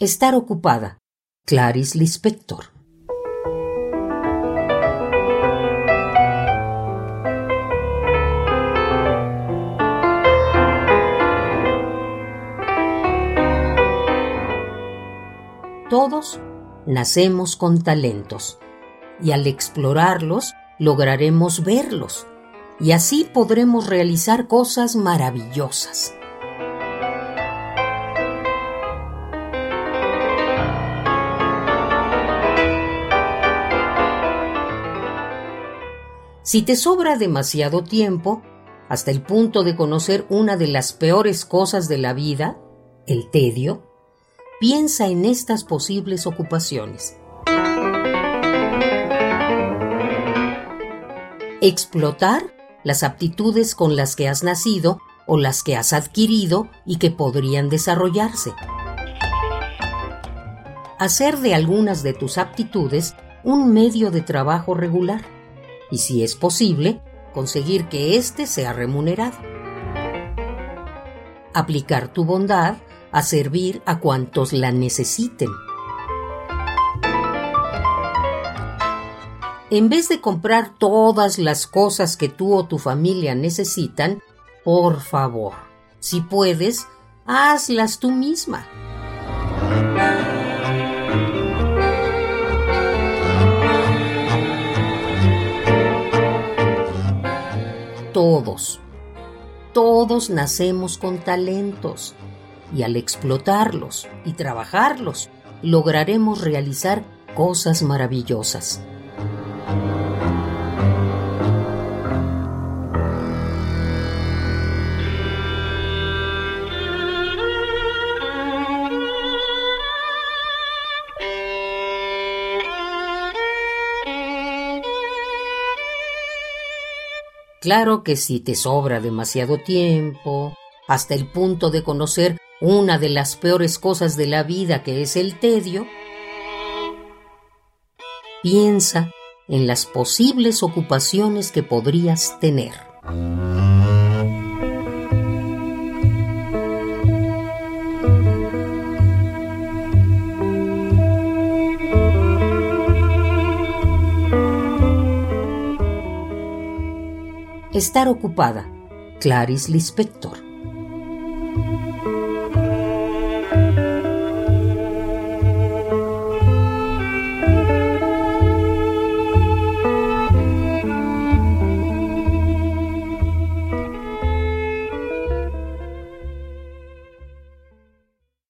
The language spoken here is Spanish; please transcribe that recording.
Estar ocupada. Clarice Lispector. Todos nacemos con talentos y al explorarlos lograremos verlos y así podremos realizar cosas maravillosas. Si te sobra demasiado tiempo, hasta el punto de conocer una de las peores cosas de la vida, el tedio, piensa en estas posibles ocupaciones. Explotar las aptitudes con las que has nacido o las que has adquirido y que podrían desarrollarse. Hacer de algunas de tus aptitudes un medio de trabajo regular y, si es posible, conseguir que éste sea remunerado. Aplicar tu bondad a servir a cuantos la necesiten. En vez de comprar todas las cosas que tú o tu familia necesitan, por favor, si puedes, hazlas tú misma. Todos. Todos nacemos con talentos y al explotarlos y trabajarlos lograremos realizar cosas maravillosas. Claro que si te sobra demasiado tiempo, hasta el punto de conocer una de las peores cosas de la vida que es el tedio, piensa en las posibles ocupaciones que podrías tener. Estar ocupada. Clarice Lispector.